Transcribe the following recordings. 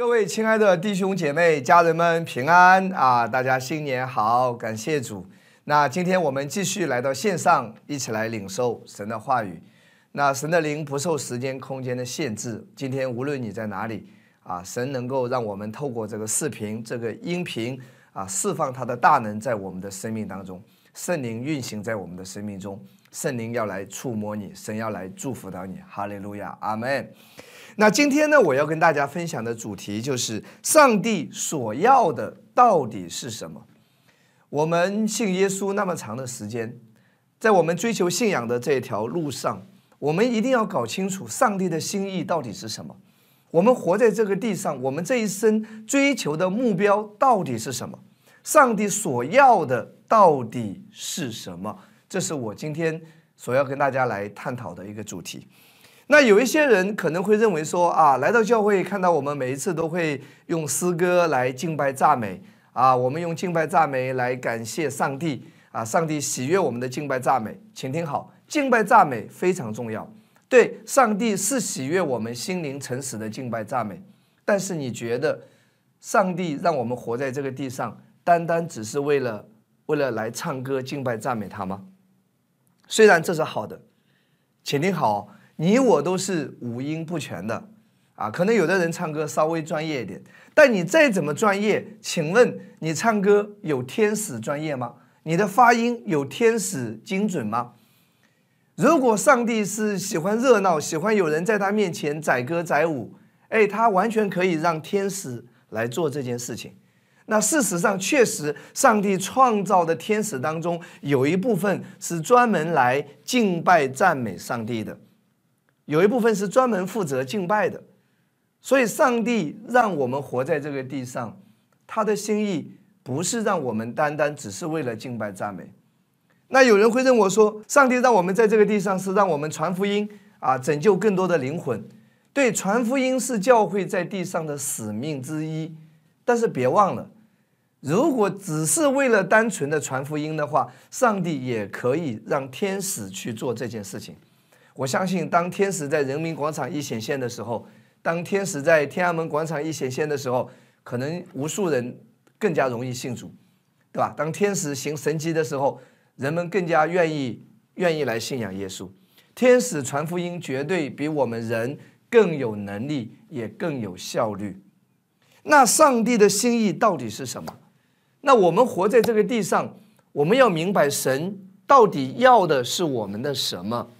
各位亲爱的弟兄姐妹、家人们平安啊！大家新年好，感谢主。那今天我们继续来到线上，一起来领受神的话语。那神的灵不受时间、空间的限制。今天无论你在哪里啊，神能够让我们透过这个视频、这个音频啊，释放他的大能在我们的生命当中。圣灵运行在我们的生命中，圣灵要来触摸你，神要来祝福到你。哈利路亚，阿门。那今天呢，我要跟大家分享的主题就是上帝所要的到底是什么？我们信耶稣那么长的时间，在我们追求信仰的这条路上，我们一定要搞清楚上帝的心意到底是什么。我们活在这个地上，我们这一生追求的目标到底是什么？上帝所要的到底是什么？这是我今天所要跟大家来探讨的一个主题。那有一些人可能会认为说啊，来到教会看到我们每一次都会用诗歌来敬拜赞美啊，我们用敬拜赞美来感谢上帝啊，上帝喜悦我们的敬拜赞美，请听好，敬拜赞美非常重要，对，上帝是喜悦我们心灵诚实的敬拜赞美，但是你觉得上帝让我们活在这个地上，单单只是为了为了来唱歌敬拜赞美他吗？虽然这是好的，请听好。你我都是五音不全的，啊，可能有的人唱歌稍微专业一点，但你再怎么专业，请问你唱歌有天使专业吗？你的发音有天使精准吗？如果上帝是喜欢热闹，喜欢有人在他面前载歌载舞，哎，他完全可以让天使来做这件事情。那事实上，确实，上帝创造的天使当中，有一部分是专门来敬拜赞美上帝的。有一部分是专门负责敬拜的，所以上帝让我们活在这个地上，他的心意不是让我们单单只是为了敬拜赞美。那有人会认为说，上帝让我们在这个地上是让我们传福音啊，拯救更多的灵魂。对，传福音是教会在地上的使命之一。但是别忘了，如果只是为了单纯的传福音的话，上帝也可以让天使去做这件事情。我相信，当天使在人民广场一显现的时候，当天使在天安门广场一显现的时候，可能无数人更加容易信主，对吧？当天使行神迹的时候，人们更加愿意愿意来信仰耶稣。天使传福音绝对比我们人更有能力，也更有效率。那上帝的心意到底是什么？那我们活在这个地上，我们要明白神到底要的是我们的什么？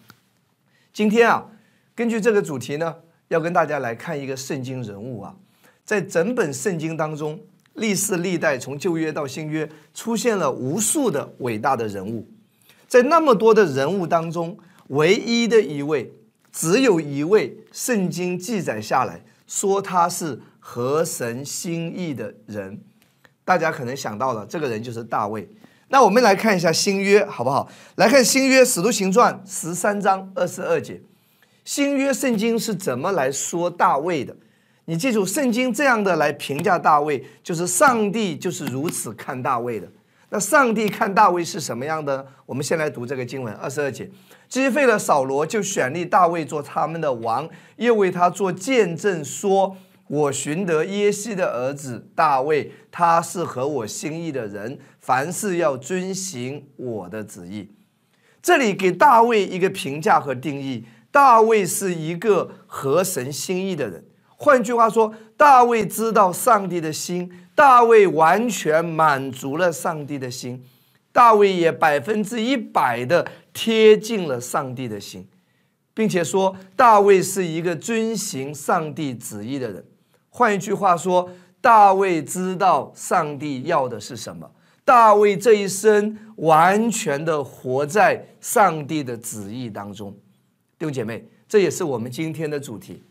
今天啊，根据这个主题呢，要跟大家来看一个圣经人物啊，在整本圣经当中，历世历代从旧约到新约，出现了无数的伟大的人物，在那么多的人物当中，唯一的一位，只有一位，圣经记载下来说他是合神心意的人，大家可能想到了，这个人就是大卫。那我们来看一下新约好不好？来看新约使徒行传十三章二十二节，新约圣经是怎么来说大卫的？你记住，圣经这样的来评价大卫，就是上帝就是如此看大卫的。那上帝看大卫是什么样的呢？我们先来读这个经文二十二节，击废了扫罗，就选立大卫做他们的王，又为他做见证说。我寻得耶西的儿子大卫，他是合我心意的人，凡事要遵行我的旨意。这里给大卫一个评价和定义：大卫是一个合神心意的人。换句话说，大卫知道上帝的心，大卫完全满足了上帝的心，大卫也百分之一百的贴近了上帝的心，并且说大卫是一个遵行上帝旨意的人。换一句话说，大卫知道上帝要的是什么。大卫这一生完全的活在上帝的旨意当中。弟兄姐妹，这也是我们今天的主题。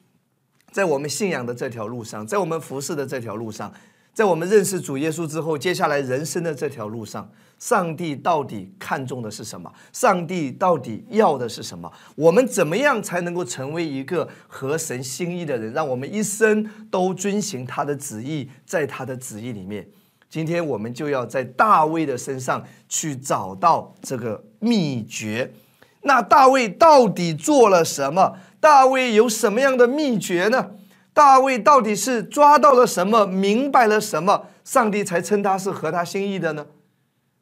在我们信仰的这条路上，在我们服侍的这条路上。在我们认识主耶稣之后，接下来人生的这条路上，上帝到底看重的是什么？上帝到底要的是什么？我们怎么样才能够成为一个合神心意的人？让我们一生都遵行他的旨意，在他的旨意里面。今天我们就要在大卫的身上去找到这个秘诀。那大卫到底做了什么？大卫有什么样的秘诀呢？大卫到底是抓到了什么，明白了什么，上帝才称他是合他心意的呢？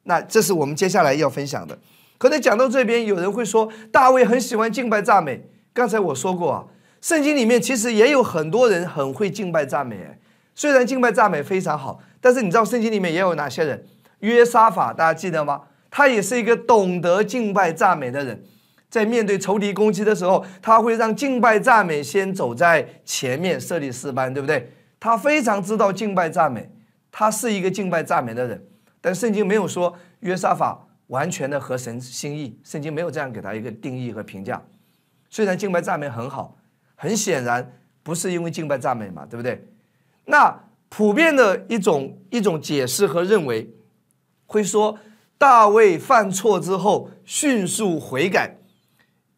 那这是我们接下来要分享的。可能讲到这边，有人会说，大卫很喜欢敬拜赞美。刚才我说过啊，圣经里面其实也有很多人很会敬拜赞美。虽然敬拜赞美非常好，但是你知道圣经里面也有哪些人？约沙法，大家记得吗？他也是一个懂得敬拜赞美的人。在面对仇敌攻击的时候，他会让敬拜赞美先走在前面，设立四班，对不对？他非常知道敬拜赞美，他是一个敬拜赞美的人。但圣经没有说约沙法完全的合神心意，圣经没有这样给他一个定义和评价。虽然敬拜赞美很好，很显然不是因为敬拜赞美嘛，对不对？那普遍的一种一种解释和认为，会说大卫犯错之后迅速悔改。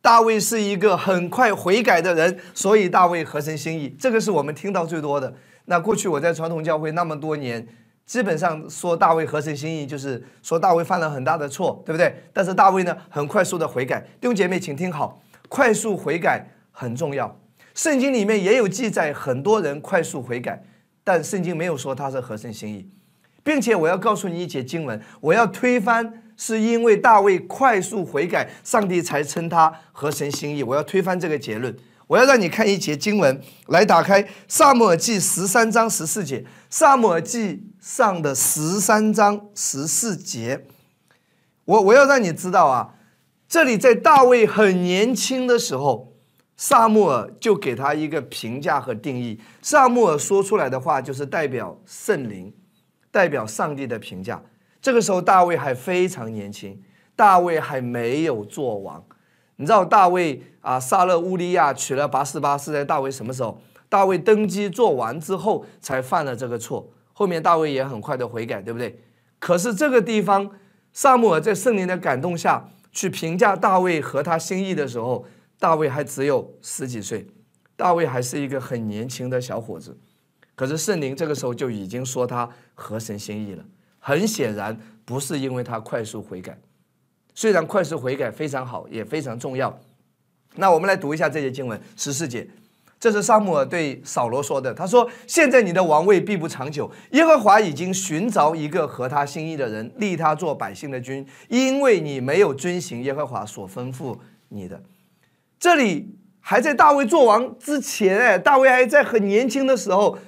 大卫是一个很快悔改的人，所以大卫合神心意。这个是我们听到最多的。那过去我在传统教会那么多年，基本上说大卫合神心意，就是说大卫犯了很大的错，对不对？但是大卫呢，很快速的悔改。弟兄姐妹，请听好，快速悔改很重要。圣经里面也有记载，很多人快速悔改，但圣经没有说他是合神心意，并且我要告诉你一节经文，我要推翻。是因为大卫快速悔改，上帝才称他合神心意。我要推翻这个结论，我要让你看一节经文，来打开《萨母尔记》十三章十四节，《萨母尔记》上的十三章十四节。我我要让你知道啊，这里在大卫很年轻的时候，萨母尔就给他一个评价和定义。萨母尔说出来的话，就是代表圣灵，代表上帝的评价。这个时候，大卫还非常年轻，大卫还没有做王。你知道，大卫啊，杀了乌利亚，娶了拔示巴，是在大卫什么时候？大卫登基做完之后，才犯了这个错。后面大卫也很快的悔改，对不对？可是这个地方，萨姆尔在圣灵的感动下去评价大卫和他心意的时候，大卫还只有十几岁，大卫还是一个很年轻的小伙子。可是圣灵这个时候就已经说他合神心意了。很显然不是因为他快速悔改，虽然快速悔改非常好，也非常重要。那我们来读一下这节经文十四节，这是萨姆尔对扫罗说的。他说：“现在你的王位必不长久，耶和华已经寻找一个合他心意的人，立他做百姓的君，因为你没有遵行耶和华所吩咐你的。”这里还在大卫做王之前，哎，大卫还在很年轻的时候，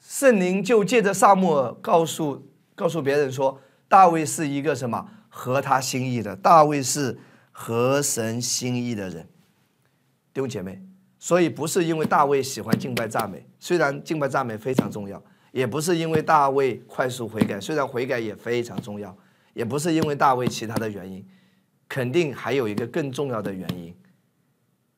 圣灵就借着萨姆尔告诉。告诉别人说，大卫是一个什么合他心意的？大卫是合神心意的人，弟兄姐妹。所以不是因为大卫喜欢敬拜赞美，虽然敬拜赞美非常重要；也不是因为大卫快速悔改，虽然悔改也非常重要；也不是因为大卫其他的原因，肯定还有一个更重要的原因。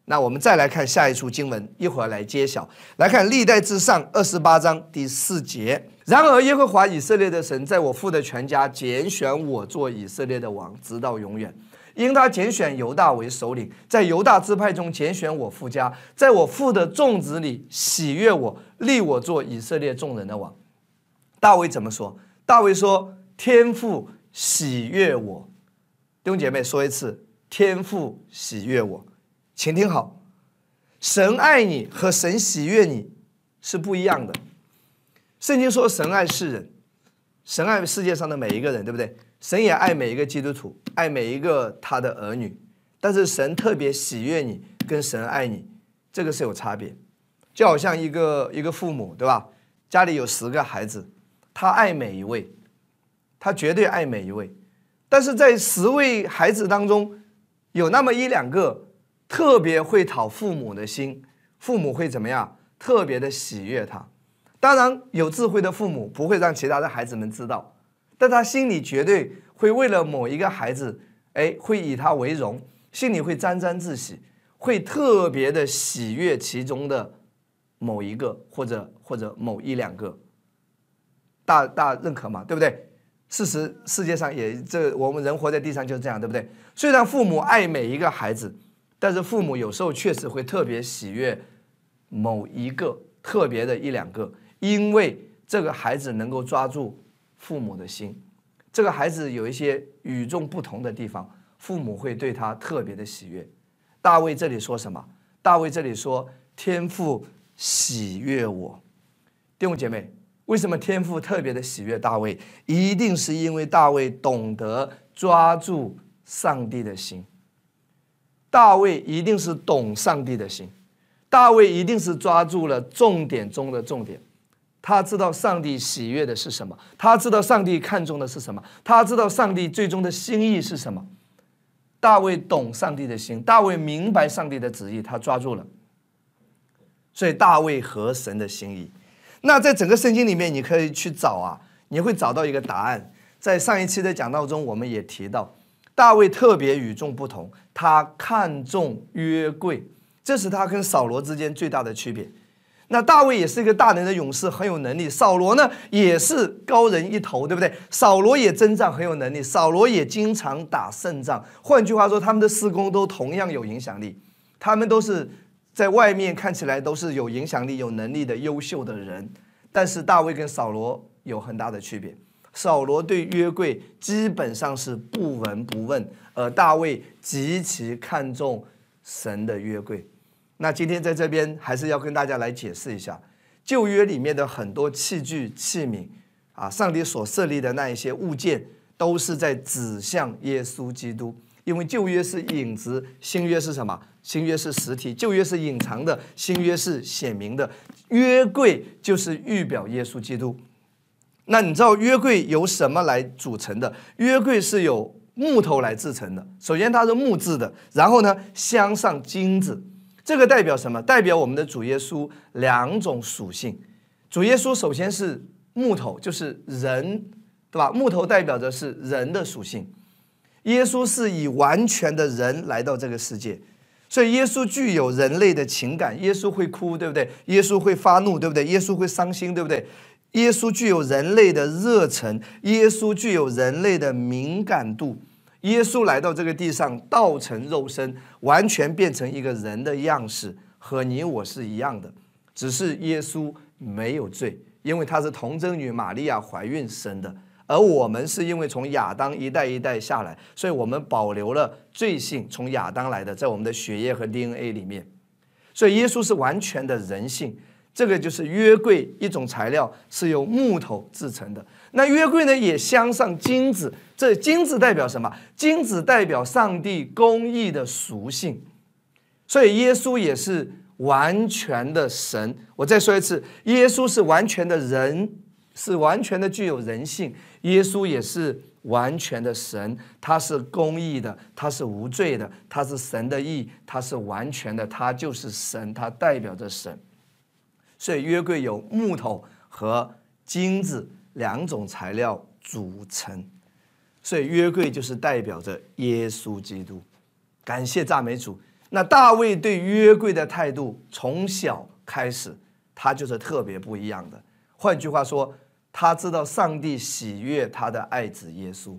那我们再来看下一处经文，一会儿来揭晓。来看历代至上二十八章第四节。然而耶和华以色列的神在我父的全家拣选我做以色列的王，直到永远。因他拣选犹大为首领，在犹大支派中拣选我父家，在我父的众子里喜悦我，立我做以色列众人的王。大卫怎么说？大卫说：“天父喜悦我。”弟兄姐妹说一次：“天父喜悦我。”请听好，神爱你和神喜悦你是不一样的。圣经说神爱世人，神爱世界上的每一个人，对不对？神也爱每一个基督徒，爱每一个他的儿女。但是神特别喜悦你，跟神爱你，这个是有差别。就好像一个一个父母，对吧？家里有十个孩子，他爱每一位，他绝对爱每一位。但是在十位孩子当中，有那么一两个。特别会讨父母的心，父母会怎么样？特别的喜悦他。当然，有智慧的父母不会让其他的孩子们知道，但他心里绝对会为了某一个孩子，哎，会以他为荣，心里会沾沾自喜，会特别的喜悦其中的某一个或者或者某一两个。大大认可嘛？对不对？事实世界上也这我们人活在地上就是这样，对不对？虽然父母爱每一个孩子。但是父母有时候确实会特别喜悦某一个特别的一两个，因为这个孩子能够抓住父母的心，这个孩子有一些与众不同的地方，父母会对他特别的喜悦。大卫这里说什么？大卫这里说天父喜悦我。弟兄姐妹，为什么天父特别的喜悦大卫？一定是因为大卫懂得抓住上帝的心。大卫一定是懂上帝的心，大卫一定是抓住了重点中的重点。他知道上帝喜悦的是什么，他知道上帝看重的是什么，他知道上帝最终的心意是什么。大卫懂上帝的心，大卫明白上帝的旨意，他抓住了。所以大卫合神的心意。那在整个圣经里面，你可以去找啊，你会找到一个答案。在上一期的讲道中，我们也提到，大卫特别与众不同，他看重约柜，这是他跟扫罗之间最大的区别。那大卫也是一个大能的勇士，很有能力。扫罗呢，也是高人一头，对不对？扫罗也征战很有能力，扫罗也经常打胜仗。换句话说，他们的施工都同样有影响力，他们都是在外面看起来都是有影响力、有能力的优秀的人。但是大卫跟扫罗有很大的区别，扫罗对约柜基本上是不闻不问，而大卫极其看重神的约柜。那今天在这边还是要跟大家来解释一下旧约里面的很多器具器皿啊，上帝所设立的那一些物件，都是在指向耶稣基督。因为旧约是影子，新约是什么？新约是实体。旧约是隐藏的，新约是显明的。约柜就是预表耶稣基督。那你知道约柜由什么来组成的？约柜是由木头来制成的。首先它是木质的，然后呢镶上金子。这个代表什么？代表我们的主耶稣两种属性。主耶稣首先是木头，就是人，对吧？木头代表的是人的属性。耶稣是以完全的人来到这个世界，所以耶稣具有人类的情感。耶稣会哭，对不对？耶稣会发怒，对不对？耶稣会伤心，对不对？耶稣具有人类的热忱，耶稣具有人类的敏感度。耶稣来到这个地上，道成肉身，完全变成一个人的样式，和你我是一样的。只是耶稣没有罪，因为他是童贞女玛利亚怀孕生的，而我们是因为从亚当一代一代下来，所以我们保留了罪性，从亚当来的，在我们的血液和 DNA 里面。所以耶稣是完全的人性。这个就是约柜一种材料，是由木头制成的。那约柜呢，也镶上金子。这金子代表什么？金子代表上帝公义的属性。所以耶稣也是完全的神。我再说一次，耶稣是完全的人，是完全的具有人性。耶稣也是完全的神，他是公义的，他是无罪的，他是神的义，他是完全的，他就是神，他代表着神。所以约柜有木头和金子两种材料组成，所以约柜就是代表着耶稣基督。感谢赞美主。那大卫对约柜的态度，从小开始他就是特别不一样的。换句话说，他知道上帝喜悦他的爱子耶稣，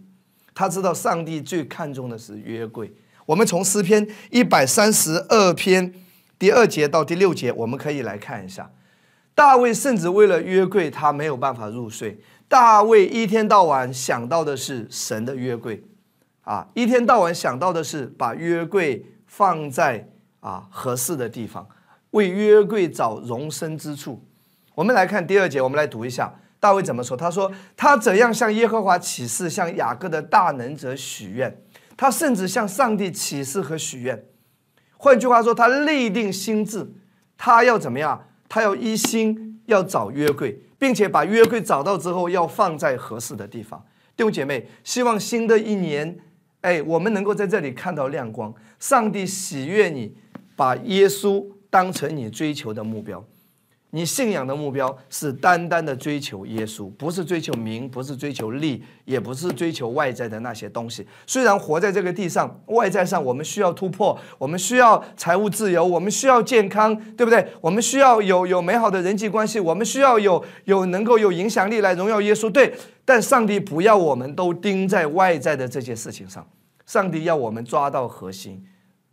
他知道上帝最看重的是约柜。我们从诗篇一百三十二篇第二节到第六节，我们可以来看一下。大卫甚至为了约柜，他没有办法入睡。大卫一天到晚想到的是神的约柜，啊，一天到晚想到的是把约柜放在啊合适的地方，为约柜找容身之处。我们来看第二节，我们来读一下大卫怎么说。他说：“他怎样向耶和华起誓，向雅各的大能者许愿，他甚至向上帝起誓和许愿。换句话说，他立定心智，他要怎么样？”他要一心要找约柜，并且把约柜找到之后，要放在合适的地方。弟兄姐妹，希望新的一年，哎，我们能够在这里看到亮光。上帝喜悦你，把耶稣当成你追求的目标。你信仰的目标是单单的追求耶稣，不是追求名，不是追求利，也不是追求外在的那些东西。虽然活在这个地上，外在上我们需要突破，我们需要财务自由，我们需要健康，对不对？我们需要有有美好的人际关系，我们需要有有能够有影响力来荣耀耶稣。对，但上帝不要我们都盯在外在的这些事情上，上帝要我们抓到核心，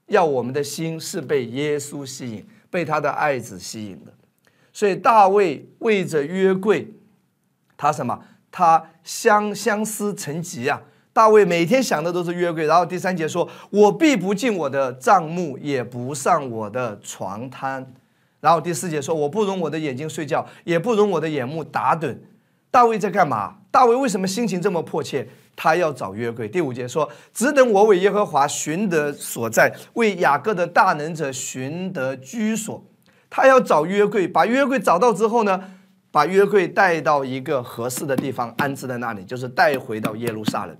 要我们的心是被耶稣吸引，被他的爱子吸引的。所以大卫为着约柜，他什么？他相相思成疾啊！大卫每天想的都是约柜。然后第三节说：“我必不进我的帐幕，也不上我的床摊。”然后第四节说：“我不容我的眼睛睡觉，也不容我的眼目打盹。”大卫在干嘛？大卫为什么心情这么迫切？他要找约柜。第五节说：“只等我为耶和华寻得所在，为雅各的大能者寻得居所。”他要找约柜，把约柜找到之后呢，把约柜带到一个合适的地方安置在那里，就是带回到耶路撒冷。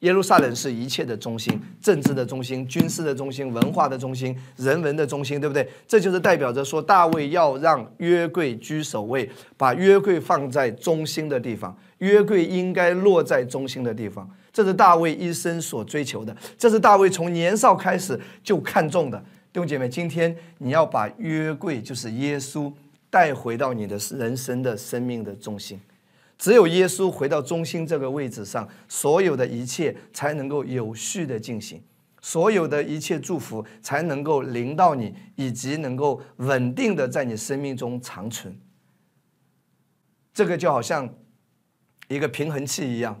耶路撒冷是一切的中心，政治的中心，军事的中心，文化的中心，人文的中心，对不对？这就是代表着说，大卫要让约柜居首位，把约柜放在中心的地方。约柜应该落在中心的地方，这是大卫一生所追求的，这是大卫从年少开始就看中的。弟兄姐妹，今天你要把约柜，就是耶稣，带回到你的人生的生命的中心。只有耶稣回到中心这个位置上，所有的一切才能够有序的进行，所有的一切祝福才能够临到你，以及能够稳定的在你生命中长存。这个就好像一个平衡器一样，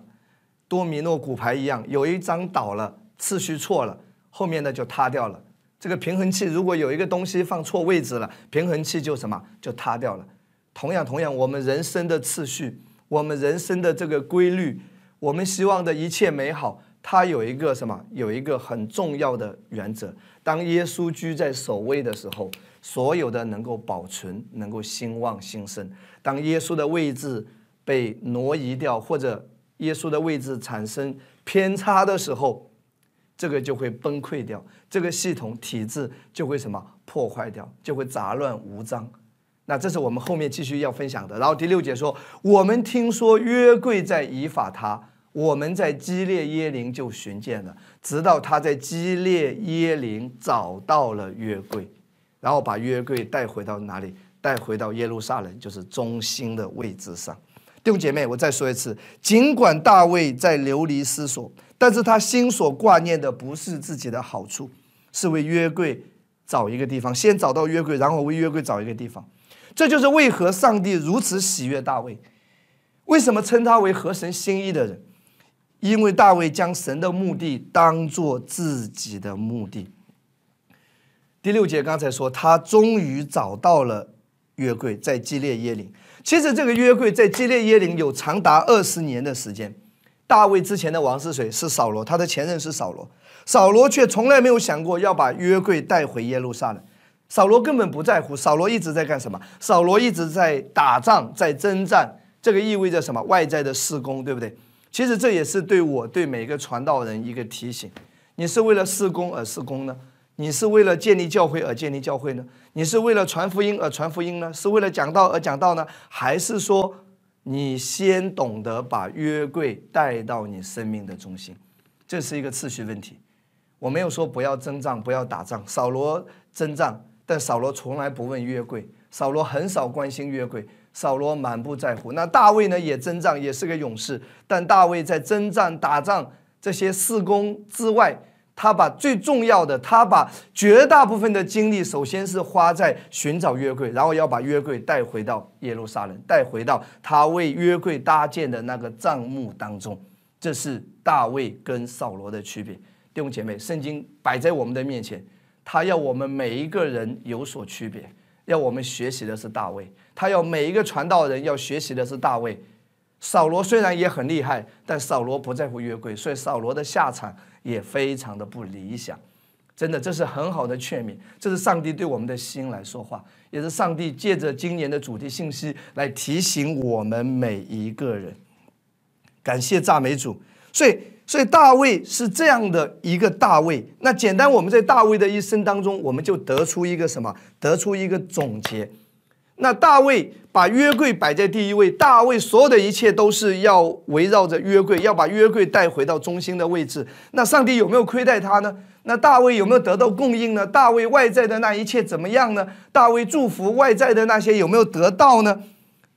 多米诺骨牌一样，有一张倒了，次序错了，后面的就塌掉了。这个平衡器如果有一个东西放错位置了，平衡器就什么就塌掉了。同样，同样，我们人生的次序。我们人生的这个规律，我们希望的一切美好，它有一个什么？有一个很重要的原则。当耶稣居在首位的时候，所有的能够保存，能够兴旺兴盛。当耶稣的位置被挪移掉，或者耶稣的位置产生偏差的时候，这个就会崩溃掉，这个系统体制就会什么破坏掉，就会杂乱无章。那这是我们后面继续要分享的。然后第六节说，我们听说约柜在以法他，我们在基列耶林就寻见了，直到他在基列耶林找到了约柜，然后把约柜带回到哪里？带回到耶路撒冷，就是中心的位置上。弟兄姐妹，我再说一次，尽管大卫在流离失所，但是他心所挂念的不是自己的好处，是为约柜找一个地方，先找到约柜，然后为约柜找一个地方。这就是为何上帝如此喜悦大卫，为什么称他为合神心意的人？因为大卫将神的目的当做自己的目的。第六节刚才说，他终于找到了约柜，在基列耶林。其实这个约柜在基列耶林有长达二十年的时间。大卫之前的王是谁？是扫罗，他的前任是扫罗。扫罗却从来没有想过要把约柜带回耶路撒冷。扫罗根本不在乎，扫罗一直在干什么？扫罗一直在打仗，在征战。这个意味着什么？外在的施工，对不对？其实这也是对我对每个传道人一个提醒：你是为了施工而施工呢？你是为了建立教会而建立教会呢？你是为了传福音而传福音呢？是为了讲道而讲道呢？还是说你先懂得把约柜带到你生命的中心？这是一个次序问题。我没有说不要征战，不要打仗。扫罗征战。但扫罗从来不问约柜，扫罗很少关心约柜，扫罗满不在乎。那大卫呢？也征战，也是个勇士。但大卫在征战、打仗这些事工之外，他把最重要的，他把绝大部分的精力，首先是花在寻找约柜，然后要把约柜带回到耶路撒冷，带回到他为约柜搭建的那个帐幕当中。这是大卫跟扫罗的区别。弟兄姐妹，圣经摆在我们的面前。他要我们每一个人有所区别，要我们学习的是大卫。他要每一个传道人要学习的是大卫。扫罗虽然也很厉害，但扫罗不在乎约柜，所以扫罗的下场也非常的不理想。真的，这是很好的劝勉，这是上帝对我们的心来说话，也是上帝借着今年的主题信息来提醒我们每一个人。感谢赞美主，所以。所以大卫是这样的一个大卫。那简单，我们在大卫的一生当中，我们就得出一个什么？得出一个总结。那大卫把约柜摆在第一位，大卫所有的一切都是要围绕着约柜，要把约柜带回到中心的位置。那上帝有没有亏待他呢？那大卫有没有得到供应呢？大卫外在的那一切怎么样呢？大卫祝福外在的那些有没有得到呢？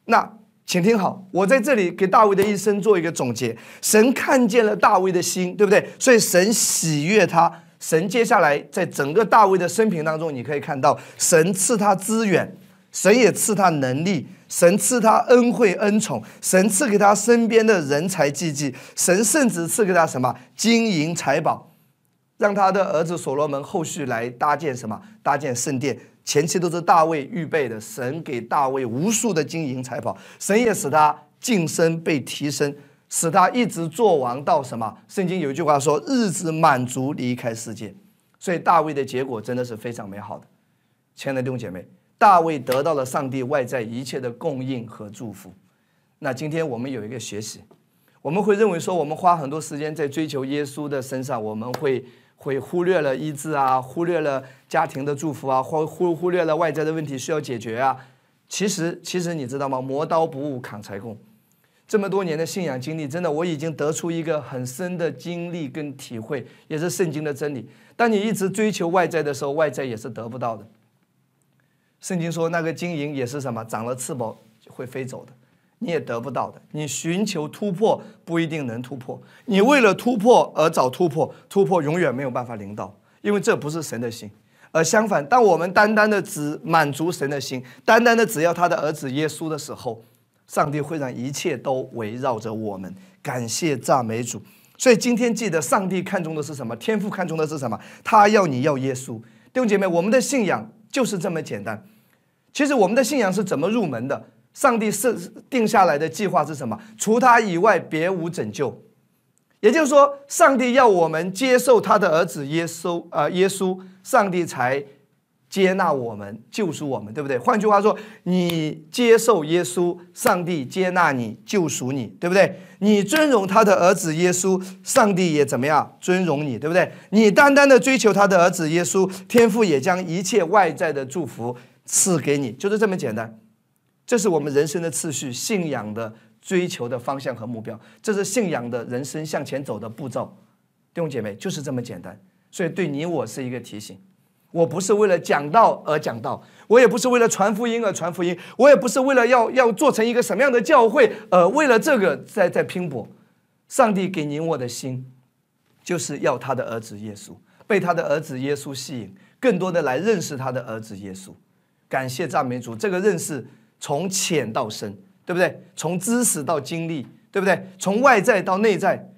那。请听好，我在这里给大卫的一生做一个总结。神看见了大卫的心，对不对？所以神喜悦他。神接下来在整个大卫的生平当中，你可以看到，神赐他资源，神也赐他能力，神赐他恩惠恩宠，神赐给他身边的人才济济，神甚至赐给他什么金银财宝，让他的儿子所罗门后续来搭建什么？搭建圣殿。前期都是大卫预备的，神给大卫无数的金银财宝，神也使他晋升被提升，使他一直做王到什么？圣经有一句话说：“日子满足，离开世界。”所以大卫的结果真的是非常美好的。亲爱的弟兄姐妹，大卫得到了上帝外在一切的供应和祝福。那今天我们有一个学习，我们会认为说，我们花很多时间在追求耶稣的身上，我们会。会忽略了医治啊，忽略了家庭的祝福啊，或忽忽略了外在的问题需要解决啊。其实，其实你知道吗？磨刀不误砍柴工。这么多年的信仰经历，真的我已经得出一个很深的经历跟体会，也是圣经的真理。当你一直追求外在的时候，外在也是得不到的。圣经说，那个金银也是什么？长了翅膀会飞走的。你也得不到的。你寻求突破不一定能突破。你为了突破而找突破，突破永远没有办法临到，因为这不是神的心。而相反，当我们单单的只满足神的心，单单的只要他的儿子耶稣的时候，上帝会让一切都围绕着我们。感谢赞美主。所以今天记得，上帝看重的是什么？天父看重的是什么？他要你要耶稣。弟兄姐妹，我们的信仰就是这么简单。其实我们的信仰是怎么入门的？上帝设定下来的计划是什么？除他以外，别无拯救。也就是说，上帝要我们接受他的儿子耶稣，呃，耶稣，上帝才接纳我们，救赎我们，对不对？换句话说，你接受耶稣，上帝接纳你，救赎你，对不对？你尊荣他的儿子耶稣，上帝也怎么样尊荣你，对不对？你单单的追求他的儿子耶稣，天父也将一切外在的祝福赐给你，就是这么简单。这是我们人生的次序，信仰的追求的方向和目标，这是信仰的人生向前走的步骤。弟兄姐妹，就是这么简单。所以对你我是一个提醒。我不是为了讲道而讲道，我也不是为了传福音而传福音，我也不是为了要要做成一个什么样的教会，而为了这个在在拼搏。上帝给你我的心，就是要他的儿子耶稣，被他的儿子耶稣吸引，更多的来认识他的儿子耶稣。感谢赞美主，这个认识。从浅到深，对不对？从知识到经历，对不对？从外在到内在。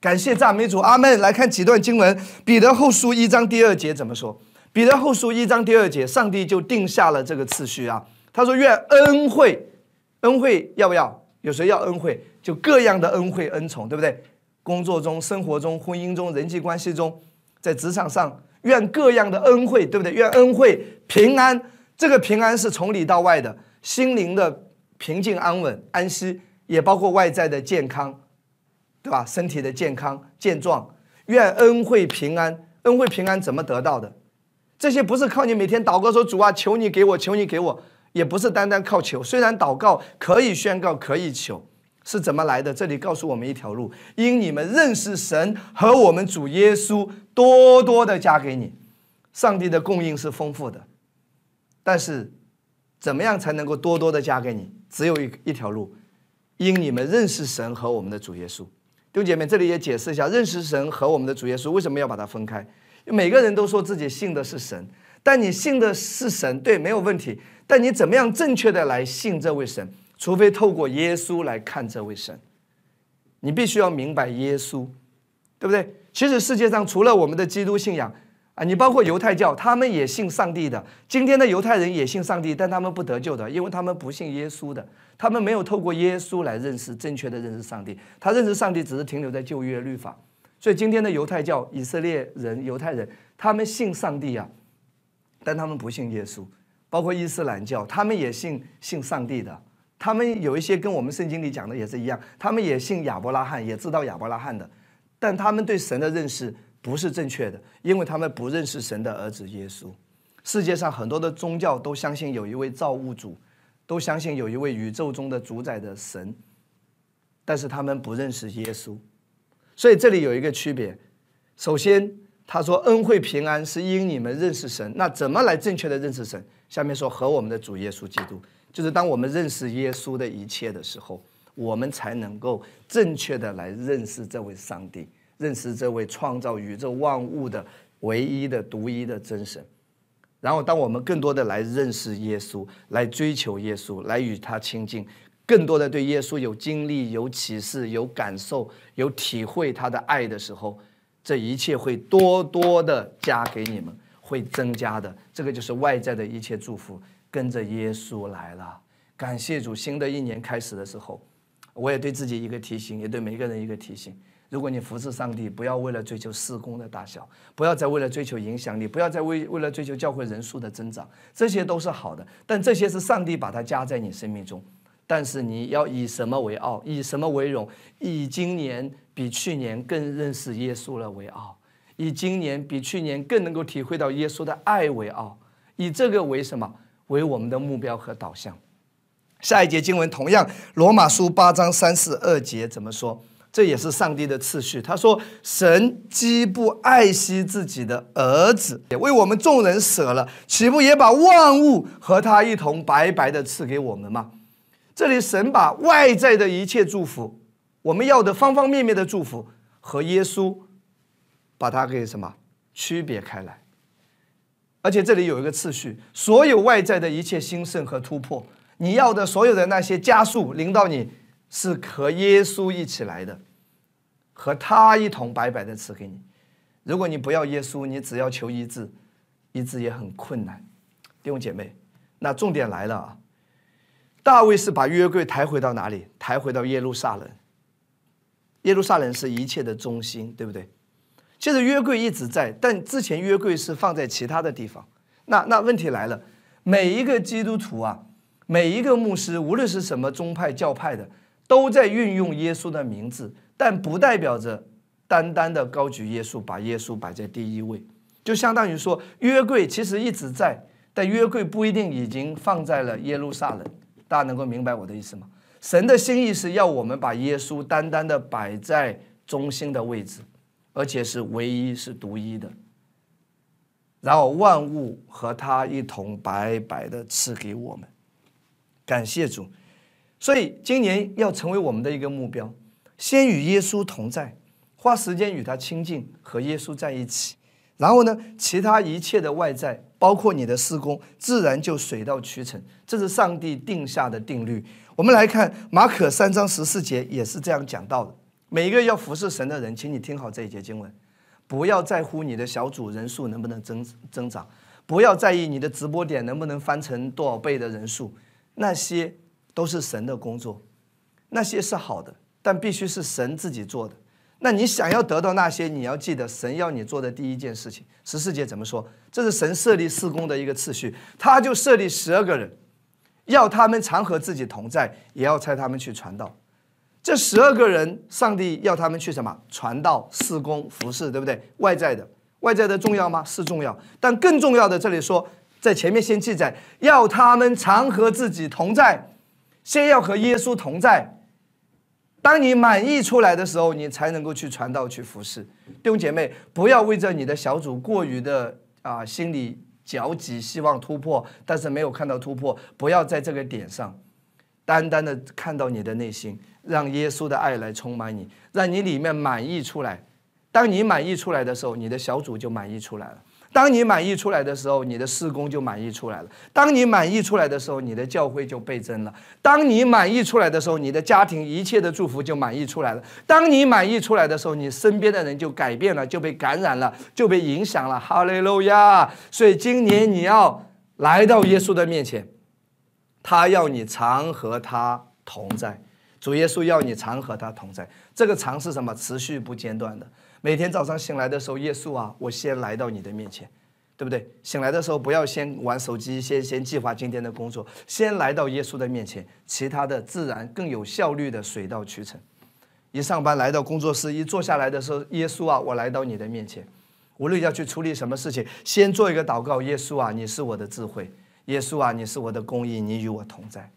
感谢赞美主，阿门。来看几段经文，《彼得后书》一章第二节怎么说？《彼得后书》一章第二节，上帝就定下了这个次序啊。他说：“愿恩惠，恩惠要不要？有谁要恩惠？就各样的恩惠恩宠，对不对？工作中、生活中、婚姻中、人际关系中，在职场上，愿各样的恩惠，对不对？愿恩惠平安。”这个平安是从里到外的，心灵的平静安稳安息，也包括外在的健康，对吧？身体的健康健壮，愿恩惠平安，恩惠平安怎么得到的？这些不是靠你每天祷告说主啊，求你给我，求你给我，也不是单单靠求。虽然祷告可以宣告，可以求，是怎么来的？这里告诉我们一条路：因你们认识神和我们主耶稣，多多的加给你。上帝的供应是丰富的。但是，怎么样才能够多多的加给你？只有一一条路，因你们认识神和我们的主耶稣。弟兄姐妹，这里也解释一下，认识神和我们的主耶稣为什么要把它分开？每个人都说自己信的是神，但你信的是神，对，没有问题。但你怎么样正确的来信这位神？除非透过耶稣来看这位神，你必须要明白耶稣，对不对？其实世界上除了我们的基督信仰。啊，你包括犹太教，他们也信上帝的。今天的犹太人也信上帝，但他们不得救的，因为他们不信耶稣的。他们没有透过耶稣来认识正确的认识上帝，他认识上帝只是停留在旧约律法。所以今天的犹太教、以色列人、犹太人，他们信上帝啊，但他们不信耶稣。包括伊斯兰教，他们也信信上帝的。他们有一些跟我们圣经里讲的也是一样，他们也信亚伯拉罕，也知道亚伯拉罕的，但他们对神的认识。不是正确的，因为他们不认识神的儿子耶稣。世界上很多的宗教都相信有一位造物主，都相信有一位宇宙中的主宰的神，但是他们不认识耶稣。所以这里有一个区别。首先，他说恩惠平安是因你们认识神。那怎么来正确的认识神？下面说和我们的主耶稣基督，就是当我们认识耶稣的一切的时候，我们才能够正确的来认识这位上帝。认识这位创造宇宙万物的唯一的独一的真神，然后当我们更多的来认识耶稣，来追求耶稣，来与他亲近，更多的对耶稣有经历、有启示、有感受、有体会他的爱的时候，这一切会多多的加给你们，会增加的。这个就是外在的一切祝福，跟着耶稣来了。感谢主，新的一年开始的时候，我也对自己一个提醒，也对每个人一个提醒。如果你服侍上帝，不要为了追求事工的大小，不要再为了追求影响力，不要再为为了追求教会人数的增长，这些都是好的，但这些是上帝把它加在你生命中。但是你要以什么为傲？以什么为荣？以今年比去年更认识耶稣了为傲，以今年比去年更能够体会到耶稣的爱为傲，以这个为什么？为我们的目标和导向。下一节经文同样，罗马书八章三十二节怎么说？这也是上帝的次序。他说：“神既不爱惜自己的儿子，也为我们众人舍了，岂不也把万物和他一同白白的赐给我们吗？”这里神把外在的一切祝福，我们要的方方面面的祝福，和耶稣把它给什么区别开来。而且这里有一个次序，所有外在的一切兴盛和突破，你要的所有的那些加速临到你。是和耶稣一起来的，和他一同白白的赐给你。如果你不要耶稣，你只要求医治，医治也很困难。弟兄姐妹，那重点来了啊！大卫是把约柜抬回到哪里？抬回到耶路撒冷。耶路撒冷是一切的中心，对不对？其实约柜一直在，但之前约柜是放在其他的地方。那那问题来了，每一个基督徒啊，每一个牧师，无论是什么宗派教派的。都在运用耶稣的名字，但不代表着单单的高举耶稣，把耶稣摆在第一位。就相当于说，约柜其实一直在，但约柜不一定已经放在了耶路撒冷。大家能够明白我的意思吗？神的心意是要我们把耶稣单单的摆在中心的位置，而且是唯一是独一的，然后万物和他一同白白的赐给我们。感谢主。所以今年要成为我们的一个目标，先与耶稣同在，花时间与他亲近，和耶稣在一起。然后呢，其他一切的外在，包括你的施工，自然就水到渠成。这是上帝定下的定律。我们来看马可三章十四节，也是这样讲到的。每一个要服侍神的人，请你听好这一节经文，不要在乎你的小组人数能不能增增长，不要在意你的直播点能不能翻成多少倍的人数，那些。都是神的工作，那些是好的，但必须是神自己做的。那你想要得到那些，你要记得神要你做的第一件事情。十四节怎么说？这是神设立四工的一个次序，他就设立十二个人，要他们常和自己同在，也要差他们去传道。这十二个人，上帝要他们去什么？传道、四工、服侍，对不对？外在的，外在的重要吗？是重要，但更重要的，这里说在前面先记载，要他们常和自己同在。先要和耶稣同在，当你满意出来的时候，你才能够去传道、去服侍弟兄姐妹。不要为着你的小组过于的啊，心里焦急，希望突破，但是没有看到突破。不要在这个点上，单单的看到你的内心，让耶稣的爱来充满你，让你里面满意出来。当你满意出来的时候，你的小组就满意出来了。当你满意出来的时候，你的事工就满意出来了；当你满意出来的时候，你的教会就倍增了；当你满意出来的时候，你的家庭一切的祝福就满意出来了；当你满意出来的时候，你身边的人就改变了，就被感染了，就被影响了。哈利路亚！所以今年你要来到耶稣的面前，他要你常和他同在。主耶稣要你常和他同在，这个常是什么？持续不间断的。每天早上醒来的时候，耶稣啊，我先来到你的面前，对不对？醒来的时候不要先玩手机，先先计划今天的工作，先来到耶稣的面前，其他的自然更有效率的水到渠成。一上班来到工作室，一坐下来的时候，耶稣啊，我来到你的面前。无论要去处理什么事情，先做一个祷告：耶稣啊，你是我的智慧；耶稣啊，你是我的公义，你与我同在。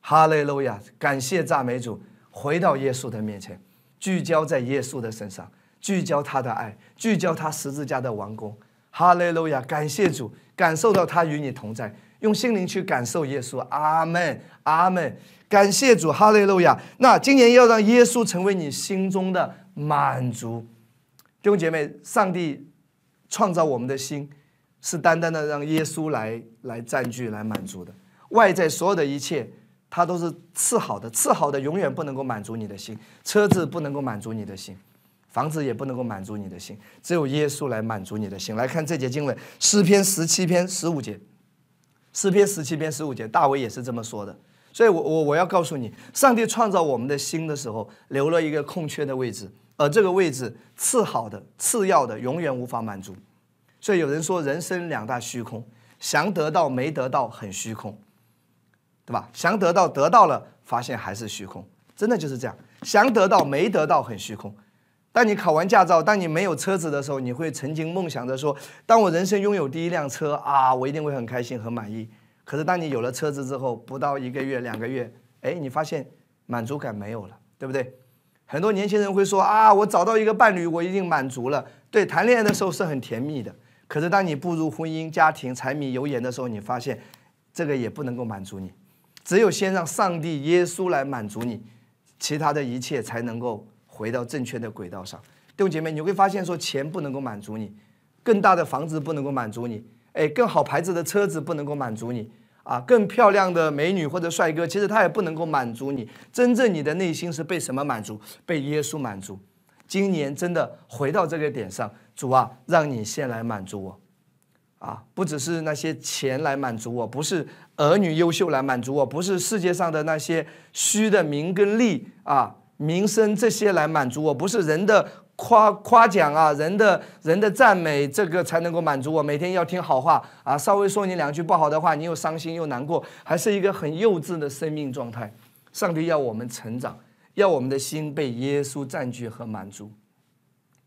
哈利路亚！感谢赞美主，回到耶稣的面前，聚焦在耶稣的身上。聚焦他的爱，聚焦他十字架的王宫。哈利路亚！感谢主，感受到他与你同在，用心灵去感受耶稣。阿门，阿门。感谢主，哈利路亚。那今年要让耶稣成为你心中的满足。弟兄姐妹，上帝创造我们的心，是单单的让耶稣来来占据、来满足的。外在所有的一切，它都是次好的，次好的永远不能够满足你的心。车子不能够满足你的心。房子也不能够满足你的心，只有耶稣来满足你的心。来看这节经文，诗篇十七篇十五节，诗篇十七篇十五节，大卫也是这么说的。所以，我我我要告诉你，上帝创造我们的心的时候，留了一个空缺的位置，而这个位置次好的、次要的，永远无法满足。所以有人说，人生两大虚空，想得到没得到很虚空，对吧？想得到得到了，发现还是虚空，真的就是这样。想得到没得到很虚空。当你考完驾照，当你没有车子的时候，你会曾经梦想着说：“当我人生拥有第一辆车啊，我一定会很开心、很满意。”可是当你有了车子之后，不到一个月、两个月，哎，你发现满足感没有了，对不对？很多年轻人会说：“啊，我找到一个伴侣，我已经满足了。”对，谈恋爱的时候是很甜蜜的。可是当你步入婚姻、家庭、柴米油盐的时候，你发现这个也不能够满足你。只有先让上帝、耶稣来满足你，其他的一切才能够。回到正确的轨道上，弟兄姐妹，你会发现说钱不能够满足你，更大的房子不能够满足你，哎，更好牌子的车子不能够满足你，啊，更漂亮的美女或者帅哥，其实他也不能够满足你。真正你的内心是被什么满足？被耶稣满足。今年真的回到这个点上，主啊，让你先来满足我，啊，不只是那些钱来满足我，不是儿女优秀来满足我，不是世界上的那些虚的名跟利啊。名声这些来满足我，不是人的夸夸奖啊，人的人的赞美，这个才能够满足我。每天要听好话啊，稍微说你两句不好的话，你又伤心又难过，还是一个很幼稚的生命状态。上帝要我们成长，要我们的心被耶稣占据和满足。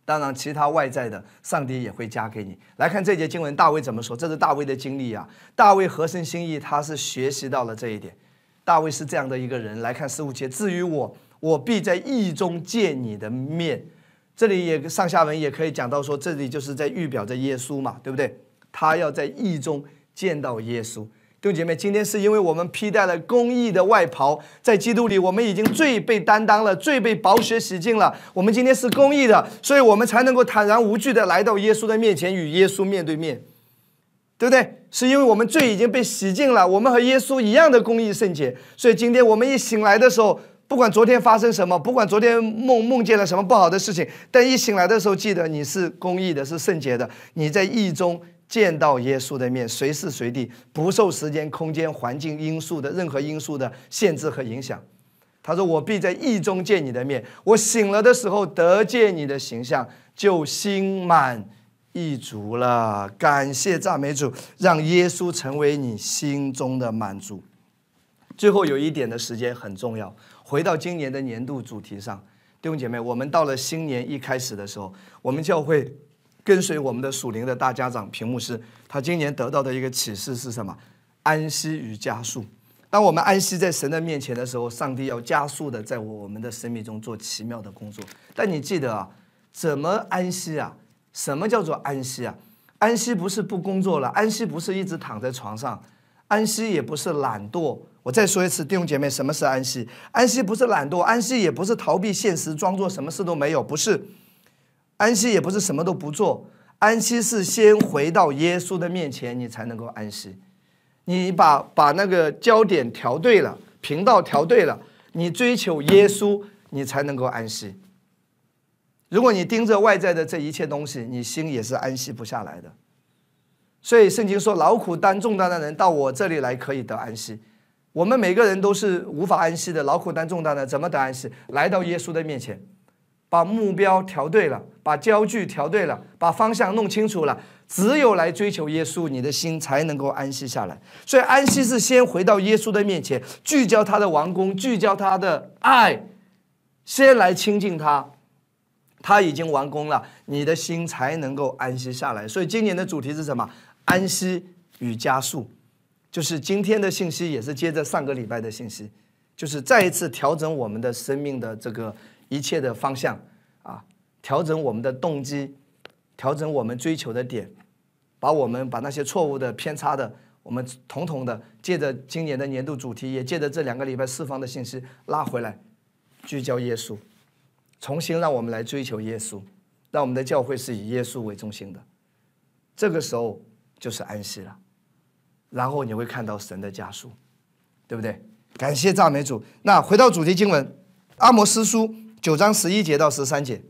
当然，其他外在的，上帝也会加给你。来看这节经文，大卫怎么说？这是大卫的经历啊。大卫合身心意，他是学习到了这一点。大卫是这样的一个人。来看十五节，至于我。我必在意中见你的面，这里也上下文也可以讲到说，这里就是在预表着耶稣嘛，对不对？他要在意中见到耶稣。弟兄姐妹，今天是因为我们披戴了公义的外袍，在基督里，我们已经最被担当了，最被宝血洗净了。我们今天是公义的，所以我们才能够坦然无惧的来到耶稣的面前，与耶稣面对面，对不对？是因为我们罪已经被洗净了，我们和耶稣一样的公义圣洁，所以今天我们一醒来的时候。不管昨天发生什么，不管昨天梦梦见了什么不好的事情，但一醒来的时候，记得你是公义的，是圣洁的。你在意中见到耶稣的面，随时随地不受时间、空间、环境因素的任何因素的限制和影响。他说：“我必在意中见你的面。我醒了的时候得见你的形象，就心满意足了。感谢赞美主，让耶稣成为你心中的满足。最后有一点的时间很重要。”回到今年的年度主题上，弟兄姐妹，我们到了新年一开始的时候，我们教会跟随我们的属灵的大家长屏幕师，他今年得到的一个启示是什么？安息与加速。当我们安息在神的面前的时候，上帝要加速的在我们的生命中做奇妙的工作。但你记得啊，怎么安息啊？什么叫做安息啊？安息不是不工作了，安息不是一直躺在床上，安息也不是懒惰。我再说一次，弟兄姐妹，什么是安息？安息不是懒惰，安息也不是逃避现实，装作什么事都没有，不是。安息也不是什么都不做，安息是先回到耶稣的面前，你才能够安息。你把把那个焦点调对了，频道调对了，你追求耶稣，你才能够安息。如果你盯着外在的这一切东西，你心也是安息不下来的。所以圣经说：“劳苦担重担的人到我这里来，可以得安息。”我们每个人都是无法安息的，劳苦担重担的，怎么得安息？来到耶稣的面前，把目标调对了，把焦距调对了，把方向弄清楚了。只有来追求耶稣，你的心才能够安息下来。所以，安息是先回到耶稣的面前，聚焦他的王宫，聚焦他的爱，先来亲近他。他已经完工了，你的心才能够安息下来。所以，今年的主题是什么？安息与加速。就是今天的信息也是接着上个礼拜的信息，就是再一次调整我们的生命的这个一切的方向啊，调整我们的动机，调整我们追求的点，把我们把那些错误的偏差的，我们统统的借着今年的年度主题，也借着这两个礼拜释放的信息拉回来，聚焦耶稣，重新让我们来追求耶稣，让我们的教会是以耶稣为中心的，这个时候就是安息了。然后你会看到神的加速，对不对？感谢赞美主。那回到主题经文，《阿摩斯书》九章十一节到十三节，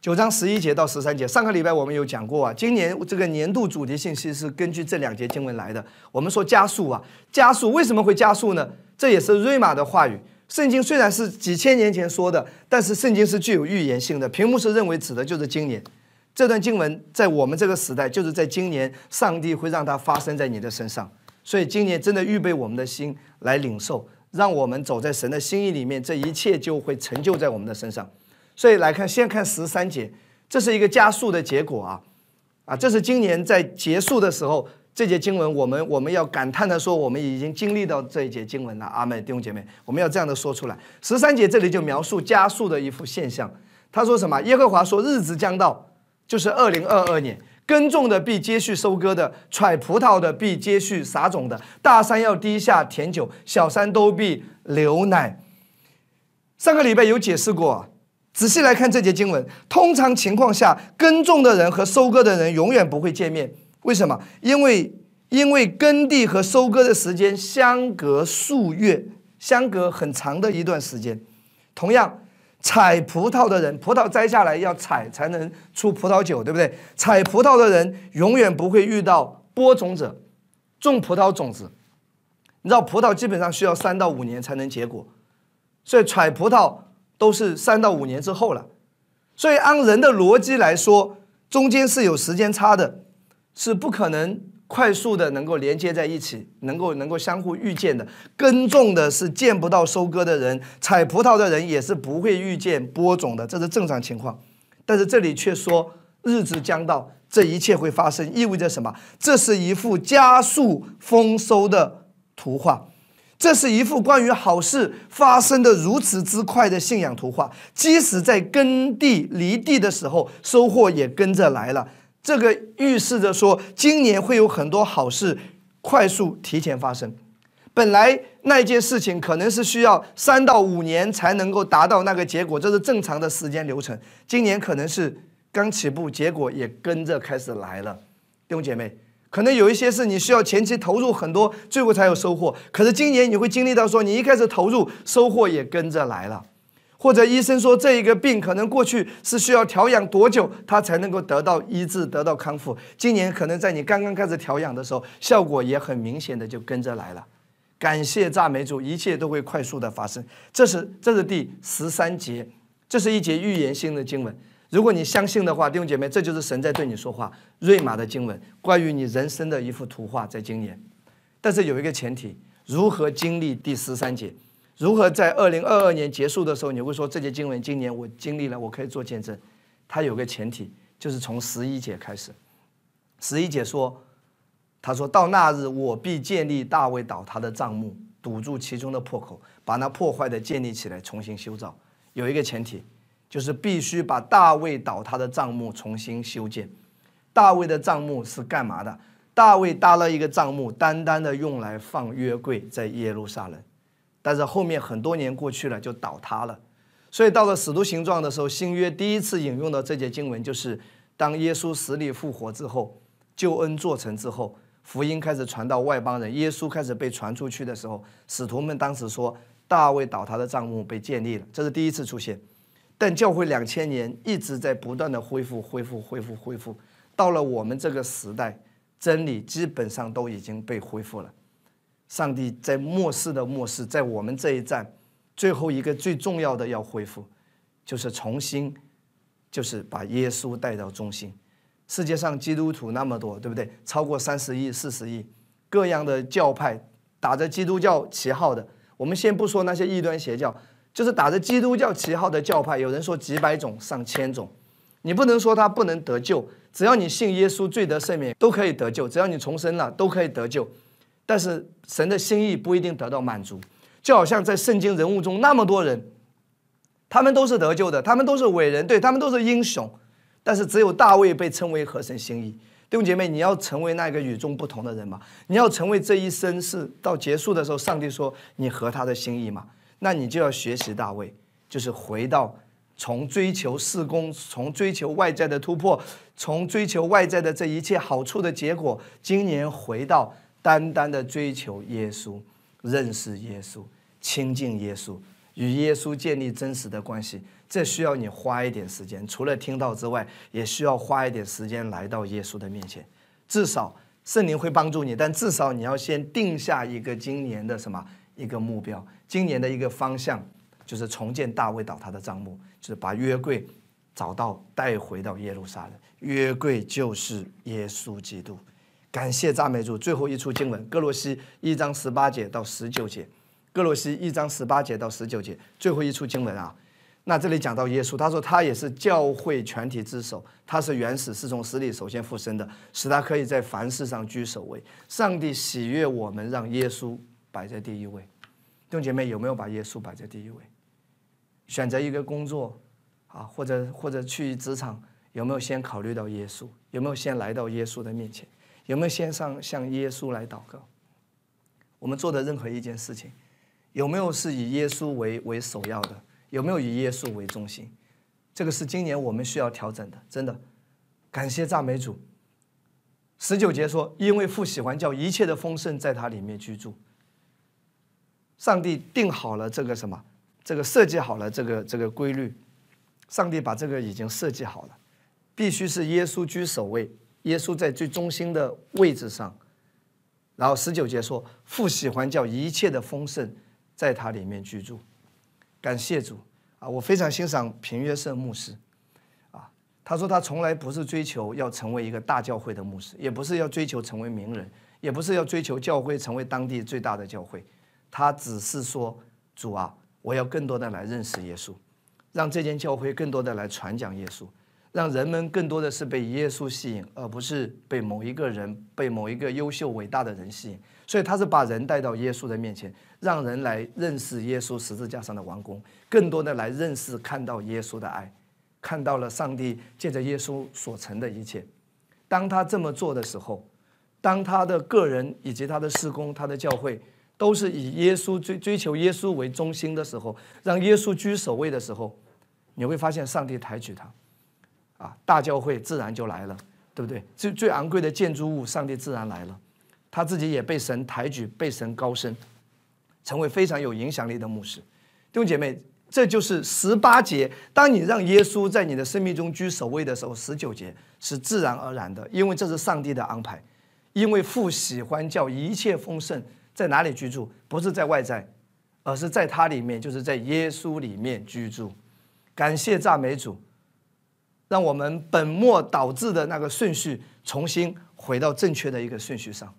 九章十一节到十三节，上个礼拜我们有讲过啊。今年这个年度主题信息是根据这两节经文来的。我们说加速啊，加速为什么会加速呢？这也是瑞玛的话语。圣经虽然是几千年前说的，但是圣经是具有预言性的。屏幕是认为指的就是今年这段经文，在我们这个时代，就是在今年，上帝会让它发生在你的身上。所以今年真的预备我们的心来领受，让我们走在神的心意里面，这一切就会成就在我们的身上。所以来看，先看十三节，这是一个加速的结果啊，啊，这是今年在结束的时候，这节经文我们我们要感叹的说，我们已经经历到这一节经文了。阿妹弟兄姐妹，我们要这样的说出来。十三节这里就描述加速的一幅现象。他说什么？耶和华说，日子将到，就是二零二二年，耕种的必接续收割的，采葡萄的必接续撒种的，大山要滴下甜酒，小山都必流奶。上个礼拜有解释过。仔细来看这节经文，通常情况下，耕种的人和收割的人永远不会见面。为什么？因为因为耕地和收割的时间相隔数月，相隔很长的一段时间。同样，采葡萄的人，葡萄摘下来要采才能出葡萄酒，对不对？采葡萄的人永远不会遇到播种者，种葡萄种子。你知道，葡萄基本上需要三到五年才能结果，所以采葡萄。都是三到五年之后了，所以按人的逻辑来说，中间是有时间差的，是不可能快速的能够连接在一起，能够能够相互遇见的。耕种的是见不到收割的人，采葡萄的人也是不会遇见播种的，这是正常情况。但是这里却说日子将到，这一切会发生，意味着什么？这是一幅加速丰收的图画。这是一幅关于好事发生的如此之快的信仰图画。即使在耕地犁地的时候，收获也跟着来了。这个预示着说，今年会有很多好事快速提前发生。本来那件事情可能是需要三到五年才能够达到那个结果，这是正常的时间流程。今年可能是刚起步，结果也跟着开始来了。弟兄姐妹。可能有一些是你需要前期投入很多，最后才有收获。可是今年你会经历到说，你一开始投入，收获也跟着来了。或者医生说这一个病可能过去是需要调养多久，他才能够得到医治、得到康复。今年可能在你刚刚开始调养的时候，效果也很明显的就跟着来了。感谢赞美主，一切都会快速的发生。这是这是第十三节，这是一节预言性的经文。如果你相信的话，弟兄姐妹，这就是神在对你说话。瑞玛的经文，关于你人生的一幅图画，在今年。但是有一个前提，如何经历第十三节？如何在二零二二年结束的时候，你会说这节经文今年我经历了，我可以做见证？它有个前提，就是从十一节开始。十一节说，他说到那日，我必建立大卫倒塌的帐幕，堵住其中的破口，把那破坏的建立起来，重新修造。有一个前提。就是必须把大卫倒塌的帐幕重新修建。大卫的帐幕是干嘛的？大卫搭了一个帐幕，单单的用来放约柜在耶路撒冷。但是后面很多年过去了，就倒塌了。所以到了使徒行状的时候，新约第一次引用的这节经文，就是当耶稣死里复活之后，救恩做成之后，福音开始传到外邦人，耶稣开始被传出去的时候，使徒们当时说，大卫倒塌的帐幕被建立了，这是第一次出现。但教会两千年一直在不断的恢复、恢复、恢复、恢复，到了我们这个时代，真理基本上都已经被恢复了。上帝在末世的末世，在我们这一站，最后一个最重要的要恢复，就是重新，就是把耶稣带到中心。世界上基督徒那么多，对不对？超过三十亿、四十亿，各样的教派打着基督教旗号的，我们先不说那些异端邪教。就是打着基督教旗号的教派，有人说几百种、上千种，你不能说他不能得救，只要你信耶稣，罪得赦免都可以得救，只要你重生了都可以得救。但是神的心意不一定得到满足，就好像在圣经人物中那么多人，他们都是得救的，他们都是伟人，对他们都是英雄，但是只有大卫被称为合神心意。弟兄姐妹，你要成为那个与众不同的人吗？你要成为这一生是到结束的时候，上帝说你合他的心意吗？那你就要学习大卫，就是回到从追求事工，从追求外在的突破，从追求外在的这一切好处的结果，今年回到单单的追求耶稣，认识耶稣，亲近耶稣，与耶稣建立真实的关系，这需要你花一点时间。除了听到之外，也需要花一点时间来到耶稣的面前。至少圣灵会帮助你，但至少你要先定下一个今年的什么一个目标，今年的一个方向，就是重建大卫倒塌的帐幕，就是把约柜找到带回到耶路撒冷。约柜就是耶稣基督。感谢赞美主。最后一处经文，哥罗西一章十八节到十九节。哥罗西一章十八节到十九节，最后一处经文啊。那这里讲到耶稣，他说他也是教会全体之首，他是原始，是从死里首先复生的，使他可以在凡事上居首位。上帝喜悦我们，让耶稣摆在第一位。弟兄姐妹，有没有把耶稣摆在第一位？选择一个工作啊，或者或者去职场，有没有先考虑到耶稣？有没有先来到耶稣的面前？有没有先上向耶稣来祷告？我们做的任何一件事情。有没有是以耶稣为为首要的？有没有以耶稣为中心？这个是今年我们需要调整的。真的，感谢赞美主。十九节说：“因为父喜欢叫一切的丰盛在他里面居住。”上帝定好了这个什么？这个设计好了这个这个规律。上帝把这个已经设计好了，必须是耶稣居首位，耶稣在最中心的位置上。然后十九节说：“父喜欢叫一切的丰盛。”在他里面居住，感谢主啊！我非常欣赏平约瑟牧师啊。他说他从来不是追求要成为一个大教会的牧师，也不是要追求成为名人，也不是要追求教会成为当地最大的教会。他只是说主啊，我要更多的来认识耶稣，让这间教会更多的来传讲耶稣，让人们更多的是被耶稣吸引，而不是被某一个人、被某一个优秀伟大的人吸引。所以他是把人带到耶稣的面前。让人来认识耶稣十字架上的王宫，更多的来认识、看到耶稣的爱，看到了上帝借着耶稣所成的一切。当他这么做的时候，当他的个人以及他的施工、他的教会都是以耶稣追追求耶稣为中心的时候，让耶稣居首位的时候，你会发现上帝抬举他，啊，大教会自然就来了，对不对？最最昂贵的建筑物，上帝自然来了，他自己也被神抬举，被神高升。成为非常有影响力的牧师，弟兄姐妹，这就是十八节。当你让耶稣在你的生命中居首位的时候，十九节是自然而然的，因为这是上帝的安排。因为父喜欢叫一切丰盛在哪里居住，不是在外在，而是在他里面，就是在耶稣里面居住。感谢赞美主，让我们本末倒置的那个顺序重新回到正确的一个顺序上。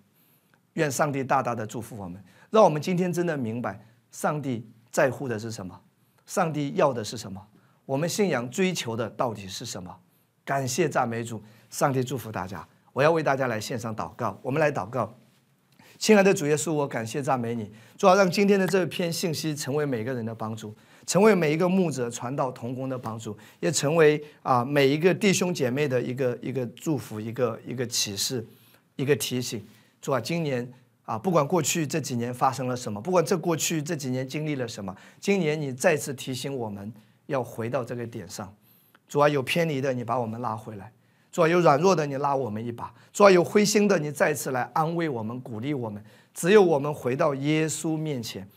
愿上帝大大的祝福我们。让我们今天真的明白，上帝在乎的是什么，上帝要的是什么，我们信仰追求的到底是什么？感谢赞美主，上帝祝福大家。我要为大家来献上祷告，我们来祷告。亲爱的主耶稣，我感谢赞美你，主要让今天的这篇信息成为每个人的帮助，成为每一个牧者传道同工的帮助，也成为啊每一个弟兄姐妹的一个一个祝福，一个一个启示，一个提醒。主啊，今年。啊，不管过去这几年发生了什么，不管这过去这几年经历了什么，今年你再次提醒我们要回到这个点上。主啊，有偏离的，你把我们拉回来；主啊，有软弱的，你拉我们一把；主啊，有灰心的，你再次来安慰我们、鼓励我们。只有我们回到耶稣面前，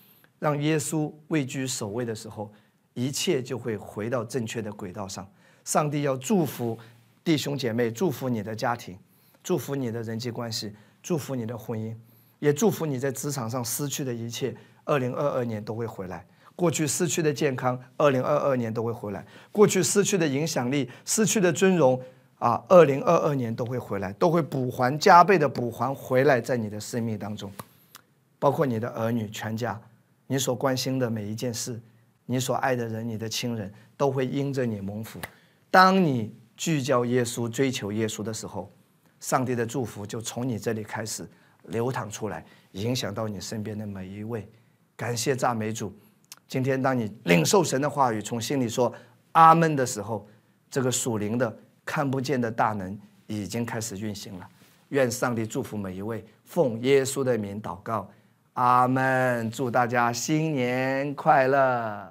让耶稣位居首位的时候，一切就会回到正确的轨道上。上帝要祝福弟兄姐妹，祝福你的家庭，祝福你的人际关系，祝福你的婚姻。也祝福你在职场上失去的一切，二零二二年都会回来；过去失去的健康，二零二二年都会回来；过去失去的影响力、失去的尊荣，啊，二零二二年都会回来，都会补还加倍的补还回来，在你的生命当中，包括你的儿女、全家，你所关心的每一件事，你所爱的人、你的亲人，都会因着你蒙福。当你聚焦耶稣、追求耶稣的时候，上帝的祝福就从你这里开始。流淌出来，影响到你身边的每一位。感谢赞美主。今天当你领受神的话语，从心里说阿门的时候，这个属灵的看不见的大能已经开始运行了。愿上帝祝福每一位，奉耶稣的名祷告，阿门。祝大家新年快乐。